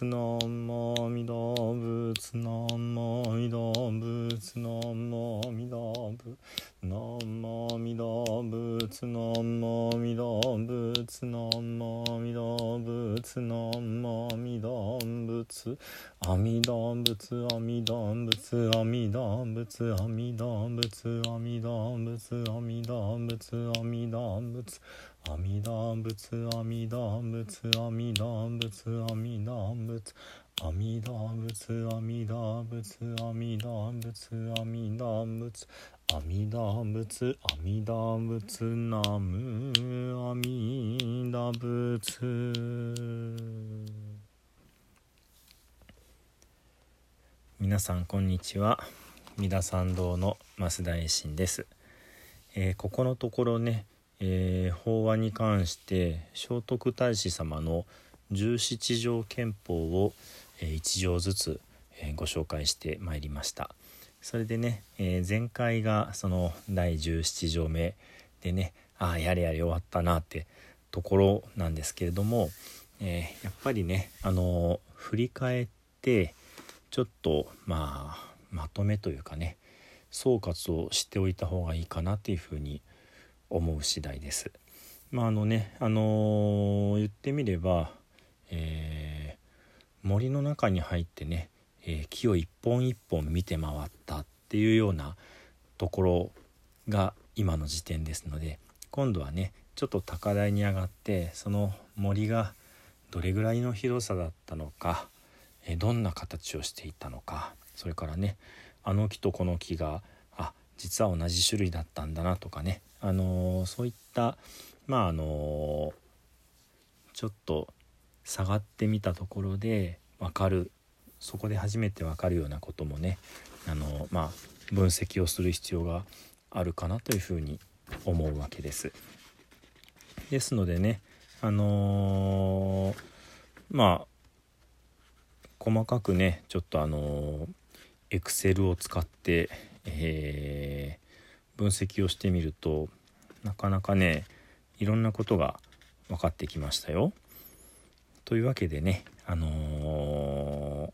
仏のもみ動物のもみ動物のもみ動物のもみ動物のもみ動物のもみ動物のも仏阿弥陀仏阿弥陀仏阿弥陀仏阿弥陀仏阿弥陀仏阿弥陀仏阿弥陀仏阿弥陀仏阿弥陀仏阿弥陀仏阿弥陀仏阿弥陀仏阿弥陀仏阿弥陀仏阿弥陀仏阿弥陀仏阿弥陀仏ナム阿弥陀仏。皆さんこんにちは。三田参道の増田衛進です、えー、ここのところねえー、法話に関して聖徳太子様の十七条憲法を、えー、1条ずつ、え、ご紹介してまいりました。それでね、え前回がその第17条目でねああやれやれ終わったなってところなんですけれども、えやっぱりねあの振り返ってちょっとまあまとめというかね総括をしておいた方がいいかなっていうふうに思う次第です。まああのねあのー、言ってみれば、えー、森の中に入ってね、えー、木を一本一本見て回ったっていうようなところが今の時点ですので今度はねちょっと高台に上がってその森がどれぐらいの広さだったのか、えどんな形をしていたのか。それからねあの木とこの木があ実は同じ種類だったんだなとかね。あのそういったまああのちょっと下がってみたところで分かる。そこで初めて分かるようなこともねあのまあ分析をする必要があるかなというふうに思うわけです。ですのでねあの、まあ細かくねちょっとあのエクセルを使って、え分析をしてみるとなかなかねいろんなことが分かってきましたよ。というわけでねあのー、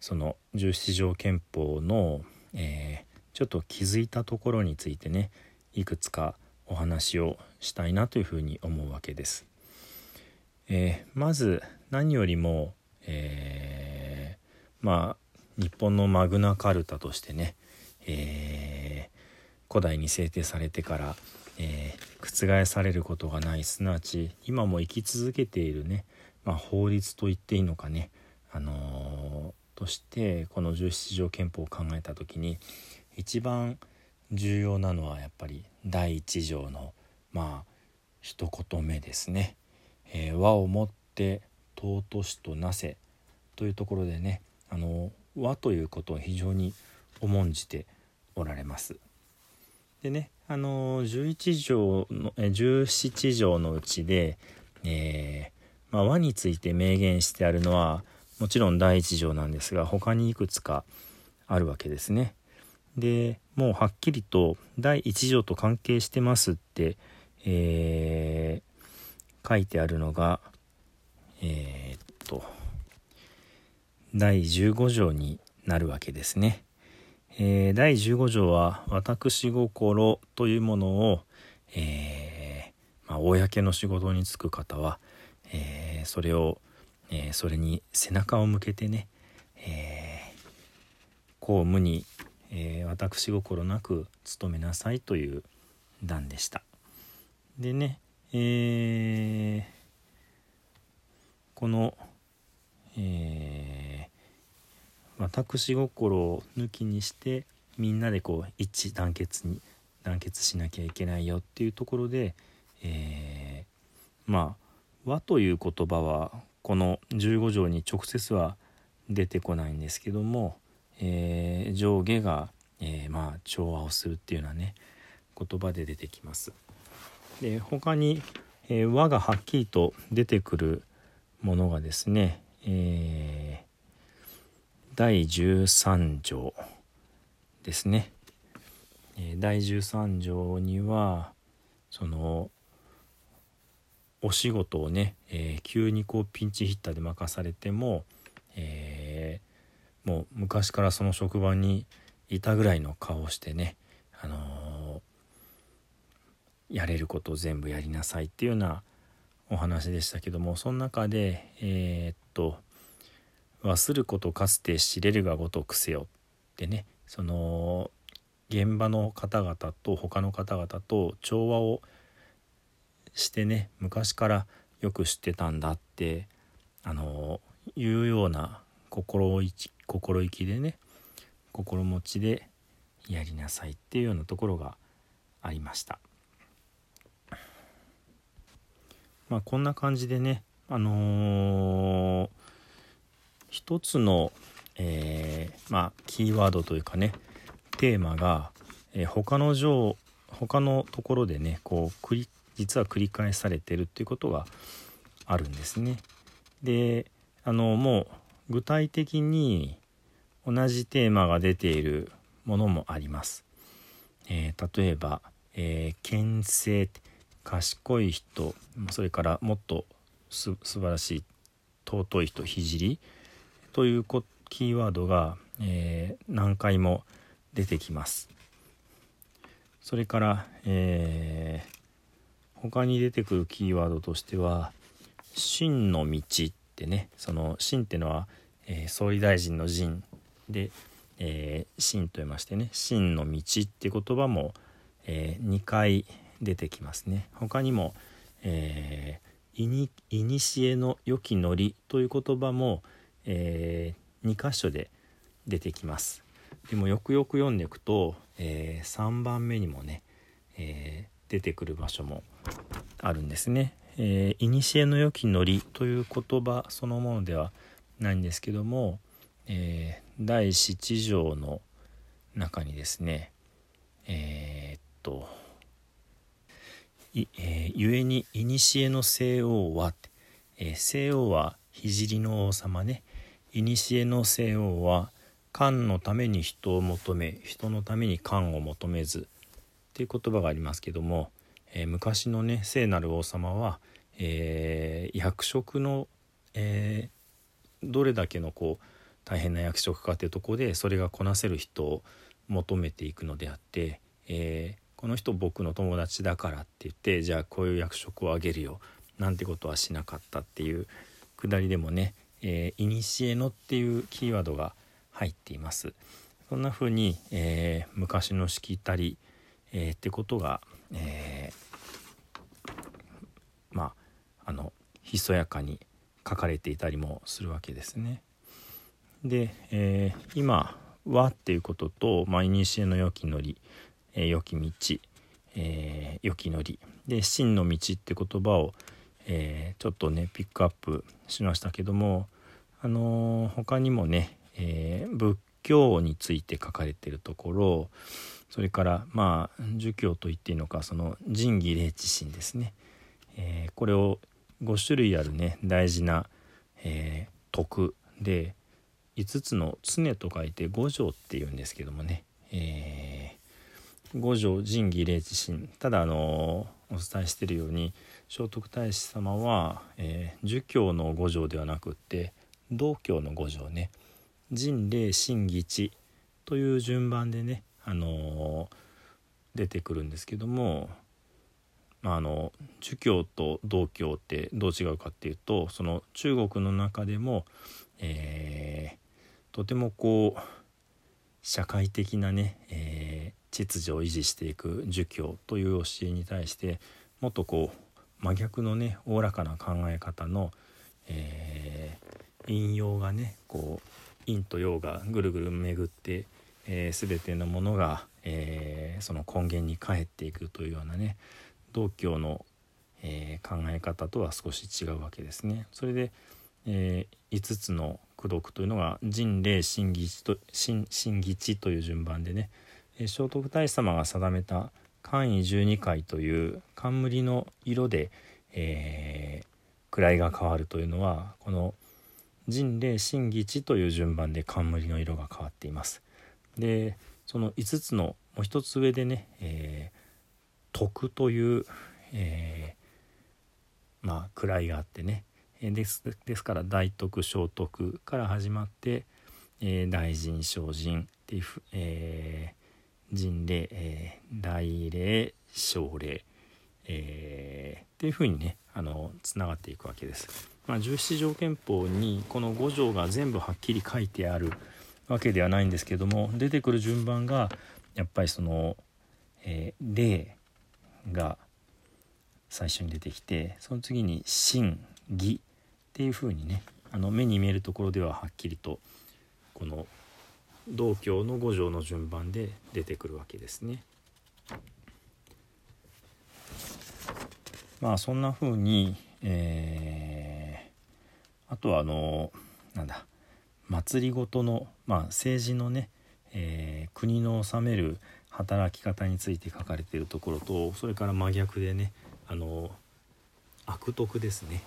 その十七条憲法の、えー、ちょっと気づいたところについてねいくつかお話をしたいなというふうに思うわけです。えー、まず何よりも、えー、まあ日本のマグナカルタとしてねえー、古代に制定されてから、えー、覆されることがないすなわち今も生き続けているね、まあ、法律と言っていいのかね、あのー、としてこの十七条憲法を考えた時に一番重要なのはやっぱり第一条のまあ一言目ですね。えー、和をもって尊しとなせというところでねあの和ということを非常に重んじておられます。でねあの11条の17条のうちで、えー、まあ、和について明言してあるのはもちろん第1条なんですが他にいくつかあるわけですね。でもうはっきりと第1条と関係してますって、えー、書いてあるのがえー、っと第15条になるわけですね。えー、第15条は「私心」というものを、えー、まあ、公の仕事に就く方は、えー、それを、えそれに背中を向けてね、え公務に、え私心なく努めなさいという段でした。でね、えこの、えー私心を抜きにしてみんなでこう一致団結に団結しなきゃいけないよっていうところで、えー、まあ和という言葉はこの15条に直接は出てこないんですけども、えー、上下が、えー、まあ調和をするっていうようなね言葉で出てきます。で他に、えー、和がはっきりと出てくるものがですね、えー第13条ですね。第13条にはそのお仕事をね、えー、急にこうピンチヒッターで任されても、えー、もう昔からその職場にいたぐらいの顔をしてね、あのー、やれることを全部やりなさいっていうようなお話でしたけどもその中でえー、っと「忘ることかつて知れるがごとくせよ」ってねその現場の方々と他の方々と調和をしてね昔からよく知ってたんだってあのいうような心意気心意気でね心持ちでやりなさいっていうようなところがありました。まあこんな感じでねあのー、一つの、えー、まあキーワードというかねテーマが、えー、他の上他のところでねこう繰り実は繰り返されてるっていうことがあるんですね。であのもう具体的に同じテーマが出ているものもあります。えー、例えば、えー、牽制賢い人それからもっとす素晴らしい尊い人聖というキーワードが、えー、何回も出てきます。それから、えー、他に出てくるキーワードとしては「真の道」ってねその「真」ってのは、えー、総理大臣の陣で「えー、真」と言いましてね「真の道」って言葉も、えー、2回出てきますね。他にも「えー、いにいにしえの良きのり」という言葉も、えー、2箇所で出てきます。でもよくよく読んでいくと、えー、3番目にもね、えー、出てくる場所もあるんですね。えー、古の良きノリという言葉そのものではないんですけども、えー、第七条の中にですねえー、っとい、えー、ゆえに古の西王は、えー、西王は聖の王様ね。古の西王は官のために人を求め人のために官を求めずっていう言葉がありますけども、えー、昔のね聖なる王様は、えー、役職の、えー、どれだけのこう大変な役職かっていうとこでそれがこなせる人を求めていくのであって、えこの人僕の友達だからって言ってじゃあこういう役職をあげるよなんてことはしなかったっていうくだりでもね「えー、古の」っていうキーワードが入っています。そんな風に、えー、昔のしきたり、えー、ってことが、えー、まああのひそやかに書かれていたりもするわけですね。で、えー、今「は」っていうことと「まあ、古の良きのり」え「良き道」え「良きのり」で「真の道」って言葉を、え、ちょっとねピックアップしましたけどもあのー、他にもね、え、仏教について書かれてるところそれからまあ儒教と言っていいのかその仁義礼智信ですね、え、これを5種類あるね大事な、え、徳で5つの常と書いて五条っていうんですけどもね、えー、五条仁義礼智信。ただあのお伝えしているように聖徳太子様は、えー、儒教の五条ではなくって道教の五条ね。仁礼信義智という順番でねあの出てくるんですけども、まあ、あの儒教と道教ってどう違うかっていうとその中国の中でも、えー、とてもこう社会的なね、えー、秩序を維持していく儒教という教えに対してもっとこう真逆のねおおらかな考え方の、えー、引用がねこう陰と陽がぐるぐる巡ってえー、全てのものが、えー、その根源に返っていくというようなね道教の、えー、考え方とは少し違うわけですね。それで、えー、5つの功徳というのが人霊神義と神義という順番でね、聖徳太子様が定めた冠位十二回という冠の色で、えー、位が変わるというのはこの人霊神義という順番で冠の色が変わっています。でその5つのもう一つ上でね、えー、徳という、えー、まあ位があってねですですから大徳小徳から始まって、えー、大臣小臣っていうふ、えー、人礼、えー、大礼小礼、えー、っていうふうにねあのつながっていくわけです。まあ、17条憲法にこの5条が全部はっきり書いてあるわけではないんですけども出てくる順番がやっぱりその、えー、例が最初に出てきてその次に「真」「義」っていうふうにねあの目に見えるところでははっきりとこの道教の五条の順番で出てくるわけですね。まあそんなふうに、えー、あとはあのなんだ祭りごとの、まあ、政治のね、えー、国の治める働き方について書かれているところとそれから真逆でねあの悪徳ですね、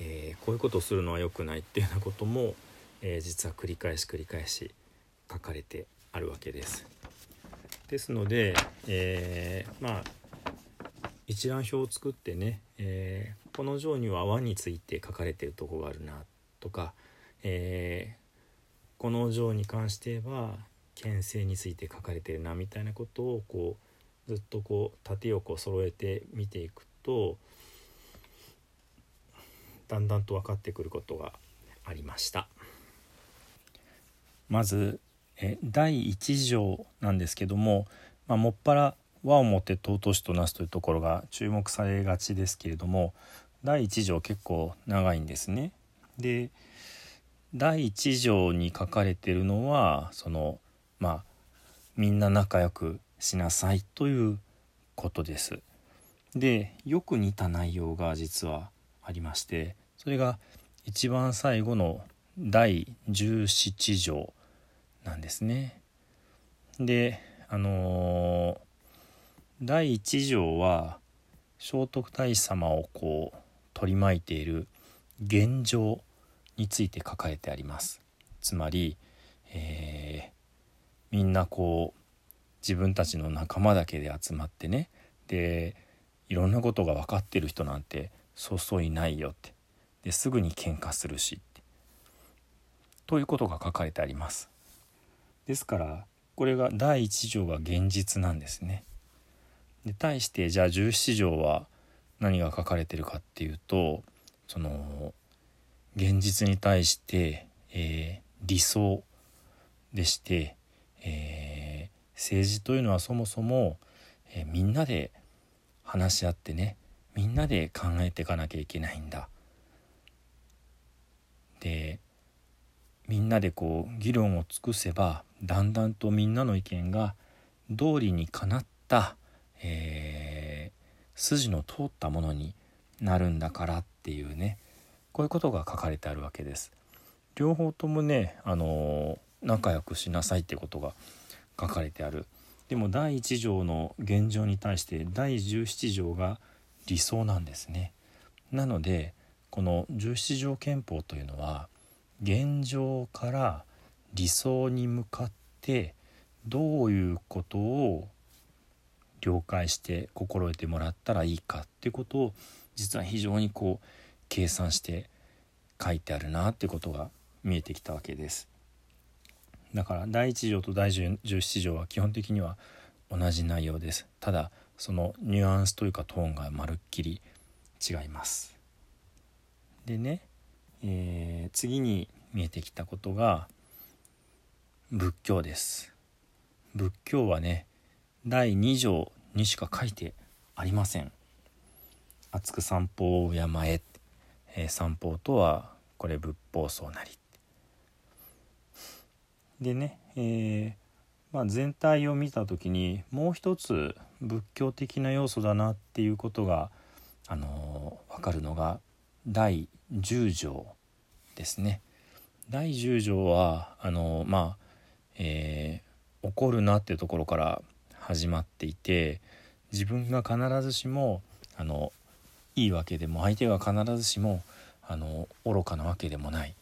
えー、こういうことをするのは良くないっていうようなことも、えー、実は繰り返し繰り返し書かれてあるわけです。ですので、えー、まあ一覧表を作ってね、えー、この条には和について書かれてるとこがあるなとか、えー、この条に関しては牽制について書かれてるなみたいなことをこうずっとこう縦横揃えて見ていくとだんだんと分かってくることがありました。まずえ第1条なんですけども、まあ、もっぱら和をもって尊しとなすというところが注目されがちですけれども第1条結構長いんですね。で第1条に書かれてるのはそのまあみんな仲良くしなさいということです。でよく似た内容が実はありましてそれが一番最後の第17条なんですね。であのー、第1条は聖徳太子様をこう取り巻いている現状について書かれてあります。つまり、えー、みんなこう自分たちの仲間だけで集まってねでいろんなことが分かってる人なんてそうそういないよってですぐに喧嘩するしということが書かれてあります。ですからこれが第1条が現実なんですね。で対してじゃあ17条は何が書かれてるかっていうとその現実に対して、えー、理想でして、えー、政治というのはそもそも、えー、みんなで話し合ってねみんなで考えていかなきゃいけないんだ。でみんなでこう議論を尽くせばだんだんとみんなの意見が道理にかなった、えー、筋の通ったものになるんだからっていうねこういうことが書かれてあるわけです。両方ともね、あの仲良くしなさいってことが書かれてある。でも第1条の現状に対して第17条が理想なんですね。なのでこの17条憲法というのは現状から理想に向かってどういうことを了解して心得てもらったらいいかってことを実は非常にこう計算して書いてあるなってことが見えてきたわけです。だから第1条と第17条は基本的には同じ内容です。ただそのニュアンスというかトーンがまるっきり違います。でねえー、次に見えてきたことが仏教です。仏教はね第2条にしか書いてありません。厚く散歩を山へ、えー、散歩とはこれ仏法僧なり。でね、えーまあ、全体を見た時にもう一つ仏教的な要素だなっていうことが、あのー、分かるのが第10条ですね。第10条はあのまあ、えー、怒るなっていうところから始まっていて自分が必ずしもあのいいわけでも相手が必ずしもあの愚かなわけでもないっ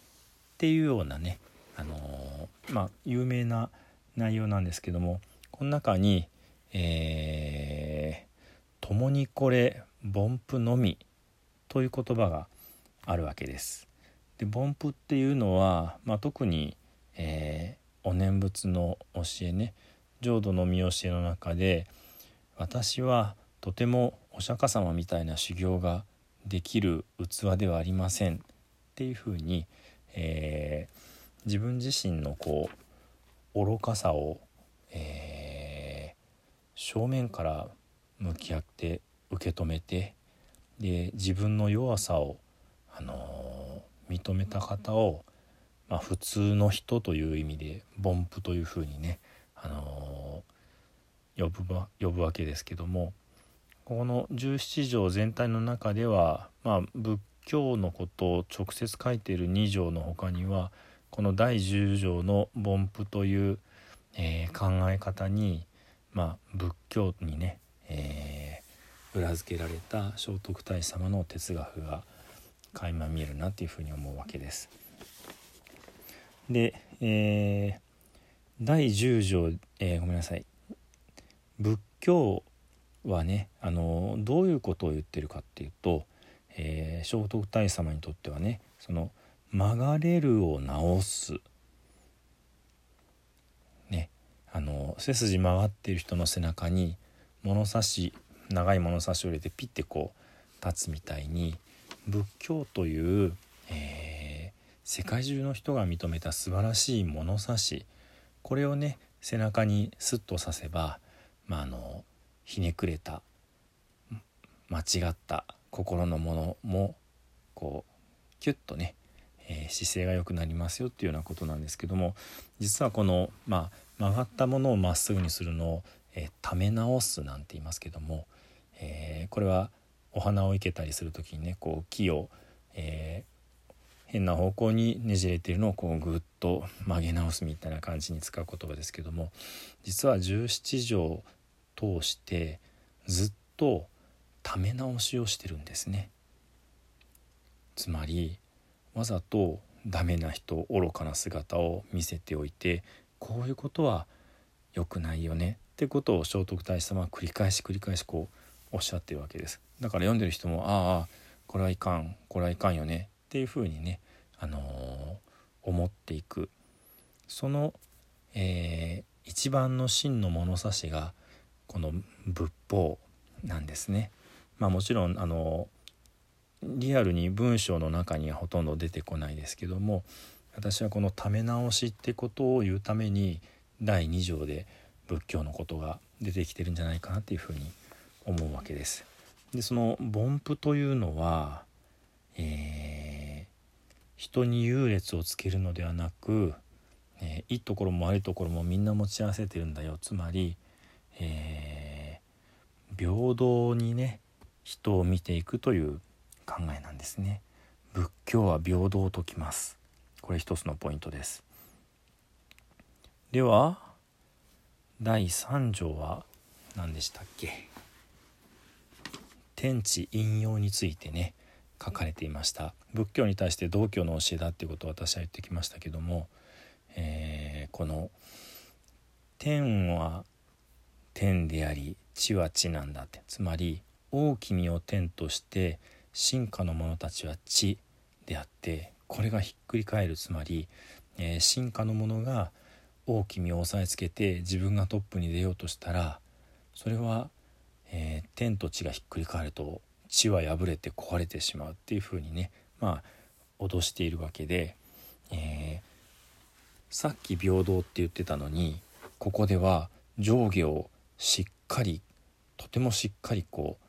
ていうようなねあのまあ有名な内容なんですけどもこの中に「えー、共にこれ凡夫のみ」という言葉があるわけです。で凡夫っていうのは、まあ、特に、えー、お念仏の教えね浄土の見教えの中で私はとてもお釈迦様みたいな修行ができる器ではありませんっていうふうに、えー、自分自身のこう愚かさを、えー、正面から向き合って受け止めてで自分の弱さを、あの、認めた方を、まあ、普通の人という意味で凡夫というふうにね、あの、呼ぶ呼ぶわけですけどもこの十七条全体の中では、まあ、仏教のことを直接書いている2条の他にはこの第10条の凡夫という、えー、考え方に、まあ、仏教にね、えー、裏付けられた聖徳太子様の哲学が垣間見えるなっていうふうに思うわけです。で、えー、第10条、えー、ごめんなさい仏教はねあのどういうことを言ってるかっていうと、えー、聖徳太子様にとってはねその曲がれるを直すねあの背筋曲がっている人の背中に物差し長い物差しを入れてピッてこう立つみたいに仏教という、えー、世界中の人が認めた素晴らしい物差しこれをね背中にスッとさせば、まあ、あのひねくれた間違った心のものもこうキュッとね、えー、姿勢が良くなりますよっていうようなことなんですけども実はこの、まあ、曲がったものをまっすぐにするのを、えー、ため直すなんて言いますけども、えー、これはお花を生けたりする時にねこう木を、えー変な方向にねじれているのをこうぐっと曲げ直すみたいな感じに使う言葉ですけども実は十七条通してずっとため直しをしてるんですね。つまりわざとダメな人愚かな姿を見せておいてこういうことは良くないよねってことを聖徳太子様は繰り返し繰り返しこうおっしゃってるわけですだから読んでる人もああこれはいかんこれはいかんよねっていうふうにね、あのー、思っていくその、えー、一番の真の物差しがこの仏法なんですね。まあ、もちろんあのリアルに文章の中にはほとんど出てこないですけども私はこのため直しってことを言うために第2条で仏教のことが出てきてるんじゃないかなっていうふうに思うわけです。でその凡夫というのは、えー、人に優劣をつけるのではなく、えー、いいところも悪いところもみんな持ち合わせてるんだよ。つまりえー、平等にね人を見ていくという考えなんですね。仏教は平等ときます。これ一つのポイントです。では第3条は何でしたっけ？天地引用についてね書かれていました。仏教に対して道教の教えだっていうことを私は言ってきましたけども、えー、この天は天であり地は地なんだって。つまり大きみを天として進化の者たちは地であってこれがひっくり返る。つまり、えー、進化の者が大きみを押さえつけて自分がトップに出ようとしたらそれは、えー、天と地がひっくり返ると地は破れて壊れてしまうっていうふうにねまあ脅しているわけで、えー、さっき平等って言ってたのにここでは上下をしっかりとてもしっかりこう、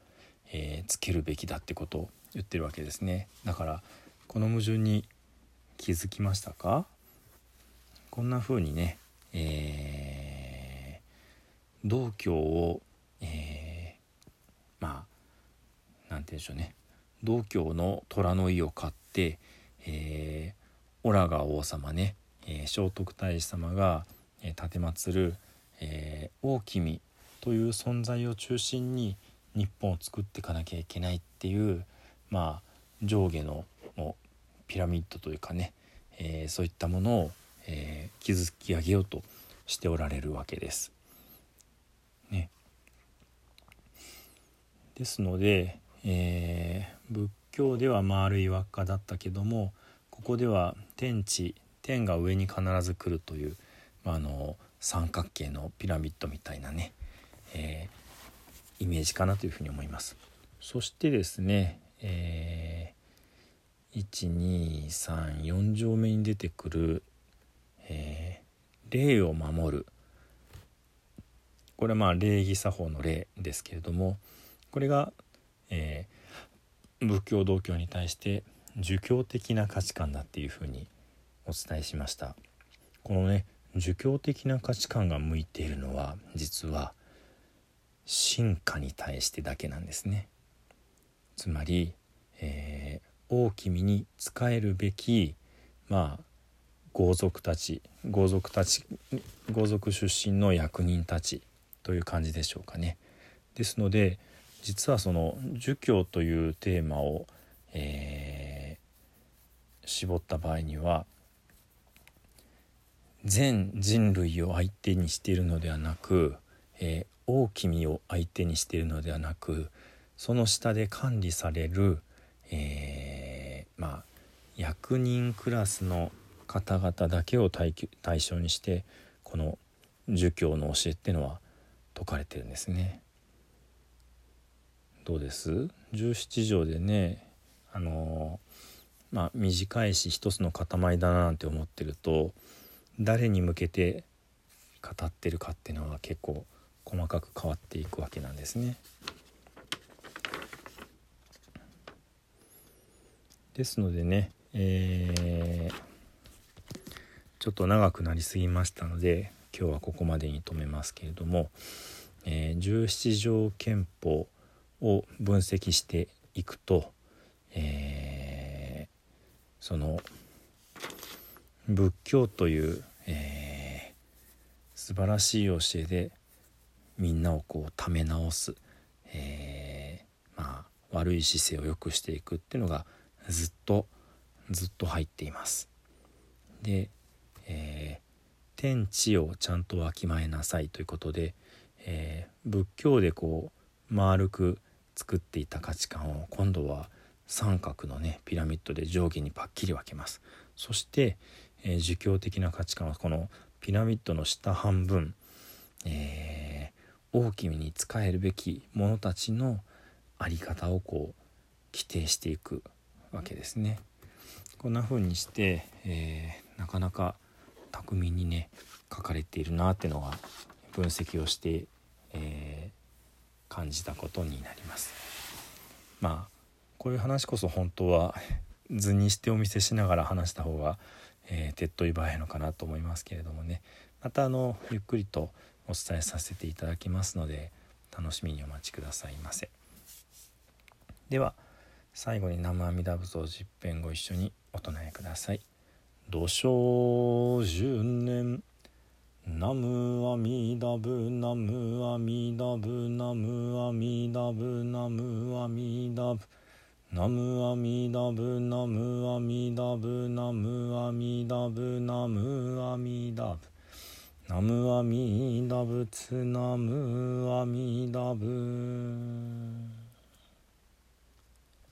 えー、つけるべきだってことを言ってるわけですね。だからこの矛盾に気づきましたか？こんな風にね、えー、道教を、えー、まあなんて言うんでしょうね。道教の虎の意を買って、えー、オラが王様ね、えー、聖徳太子様が、えー、奉る、えー、大君という存在を中心に日本を作っていかなきゃいけないっていうまあ上下のピラミッドというかね、えー、そういったものを、えー、築き上げようとしておられるわけです。ね、ですので、えー、仏教では丸い輪っかだったけどもここでは天地天が上に必ず来るという、まあ、あの三角形のピラミッドみたいなね、えー、イメージかなというふうに思います。そしてですね、えー、1234条目に出てくる、えー、霊を守るこれはまあ礼儀作法の礼ですけれどもこれが、えー、仏教道教に対して儒教的な価値観だっていうふうにお伝えしましたこのね儒教的な価値観が向いているのは実は進化に対してだけなんですねつまり、えー、大君に仕えるべきまあ豪族たち豪族たち豪族出身の役人たちという感じでしょうかね。ですので実はその儒教というテーマを、えー、絞った場合には全人類を相手にしているのではなく、えー、大君を相手にしているのではなくその下で管理される、えー、まあ役人クラスの方々だけを対象にしてこの儒教の教えっていうのは説かれてるんですね。どうです17条でねあのまあ短いし一つの塊だななんて思ってると誰に向けて語ってるかっていうのは結構細かく変わっていくわけなんですね。ですのでね、えー、ちょっと長くなりすぎましたので今日はここまでに止めますけれども、えー、17条憲法を分析していくと、えー、その仏教という、えー、素晴らしい教えでみんなをこうため直す、えー、まあ悪い姿勢を良くしていくっていうのがずっとずっと入っています。で、えー、天地をちゃんとわきまえなさいということで、えー、仏教でこう丸く作っていた価値観を今度は三角のねピラミッドで上下にパッキリ分けますそして、えー、儒教的な価値観はこのピラミッドの下半分、えー、大きに仕えるべき者たちの在り方をこう規定していくわけですね。こんな風にして、えー、なかなか巧みにね書かれているなっていうのが分析をして、えー、感じたことになります。まあこういう話こそ本当は 図にしてお見せしながら話した方が、えー、手っ取り早いのかなと思いますけれどもねまたあのゆっくりとお伝えさせていただきますので楽しみにお待ちくださいませ。では最後に南無阿弥陀仏を十遍ご一緒にお唱えください。土生十年ナムアミダブナムアミダブナムアミダブナムアミダブナムアミダブナムアミダブナムアミダブナムアミダブナムアミダブツナムアミダブ。